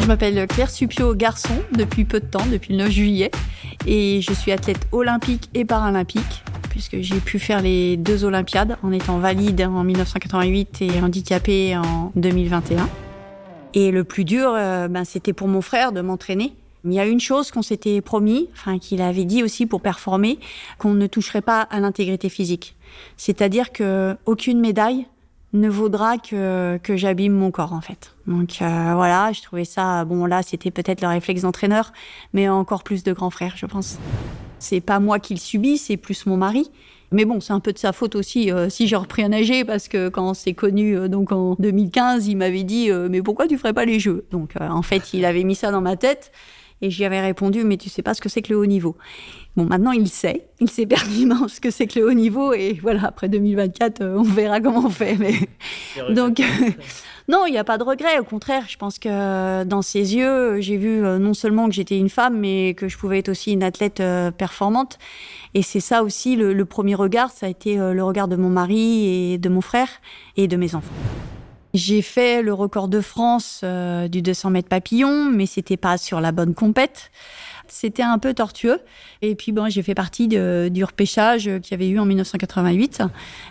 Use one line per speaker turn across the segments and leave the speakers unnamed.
Je m'appelle Claire Supio Garçon depuis peu de temps, depuis le 9 juillet. Et je suis athlète olympique et paralympique, puisque j'ai pu faire les deux Olympiades en étant valide en 1988 et handicapée en 2021. Et le plus dur, euh, ben, c'était pour mon frère de m'entraîner. Il y a une chose qu'on s'était promis, enfin qu'il avait dit aussi pour performer, qu'on ne toucherait pas à l'intégrité physique. C'est-à-dire que aucune médaille ne vaudra que, que j'abîme mon corps en fait. Donc euh, voilà, je trouvais ça bon là c'était peut-être le réflexe d'entraîneur, mais encore plus de grand frère, je pense. C'est pas moi qui le subis, c'est plus mon mari. Mais bon, c'est un peu de sa faute aussi euh, si j'ai repris à nager parce que quand on s'est connu euh, donc en 2015, il m'avait dit mais pourquoi tu ferais pas les jeux? Donc en fait, il avait mis ça dans ma tête et j'y avais répondu, mais tu sais pas ce que c'est que le haut niveau. Bon, maintenant il sait, il sait pertinemment ce que c'est que le haut niveau, et voilà, après 2024, euh, on verra comment on fait. Mais... Donc, non, il n'y a pas de regret. Au contraire, je pense que dans ses yeux, j'ai vu euh, non seulement que j'étais une femme, mais que je pouvais être aussi une athlète euh, performante. Et c'est ça aussi, le, le, premier regard, ça a été le regard de mon mari et de mon frère et de mes enfants. J'ai fait le record de France euh, du 200 mètres papillon, mais c'était pas sur la bonne compète. C'était un peu tortueux. Et puis bon, j'ai fait partie de, du repêchage qu'il y avait eu en 1988.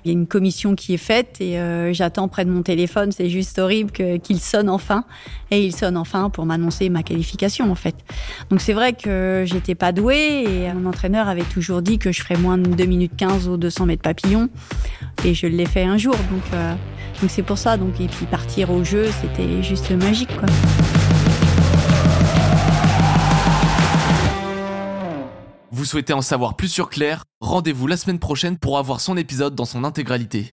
Il y a une commission qui est faite et euh, j'attends près de mon téléphone. C'est juste horrible qu'il sonne enfin. Et il sonne enfin pour m'annoncer ma qualification en fait. Donc c'est vrai que j'étais pas douée et mon entraîneur avait toujours dit que je ferais moins de 2 minutes 15 au 200 mètres papillon. Et je l'ai fait un jour. Donc euh, donc c'est pour ça. Donc et puis partir au jeu, c'était juste magique quoi.
Vous souhaitez en savoir plus sur Claire? Rendez-vous la semaine prochaine pour avoir son épisode dans son intégralité.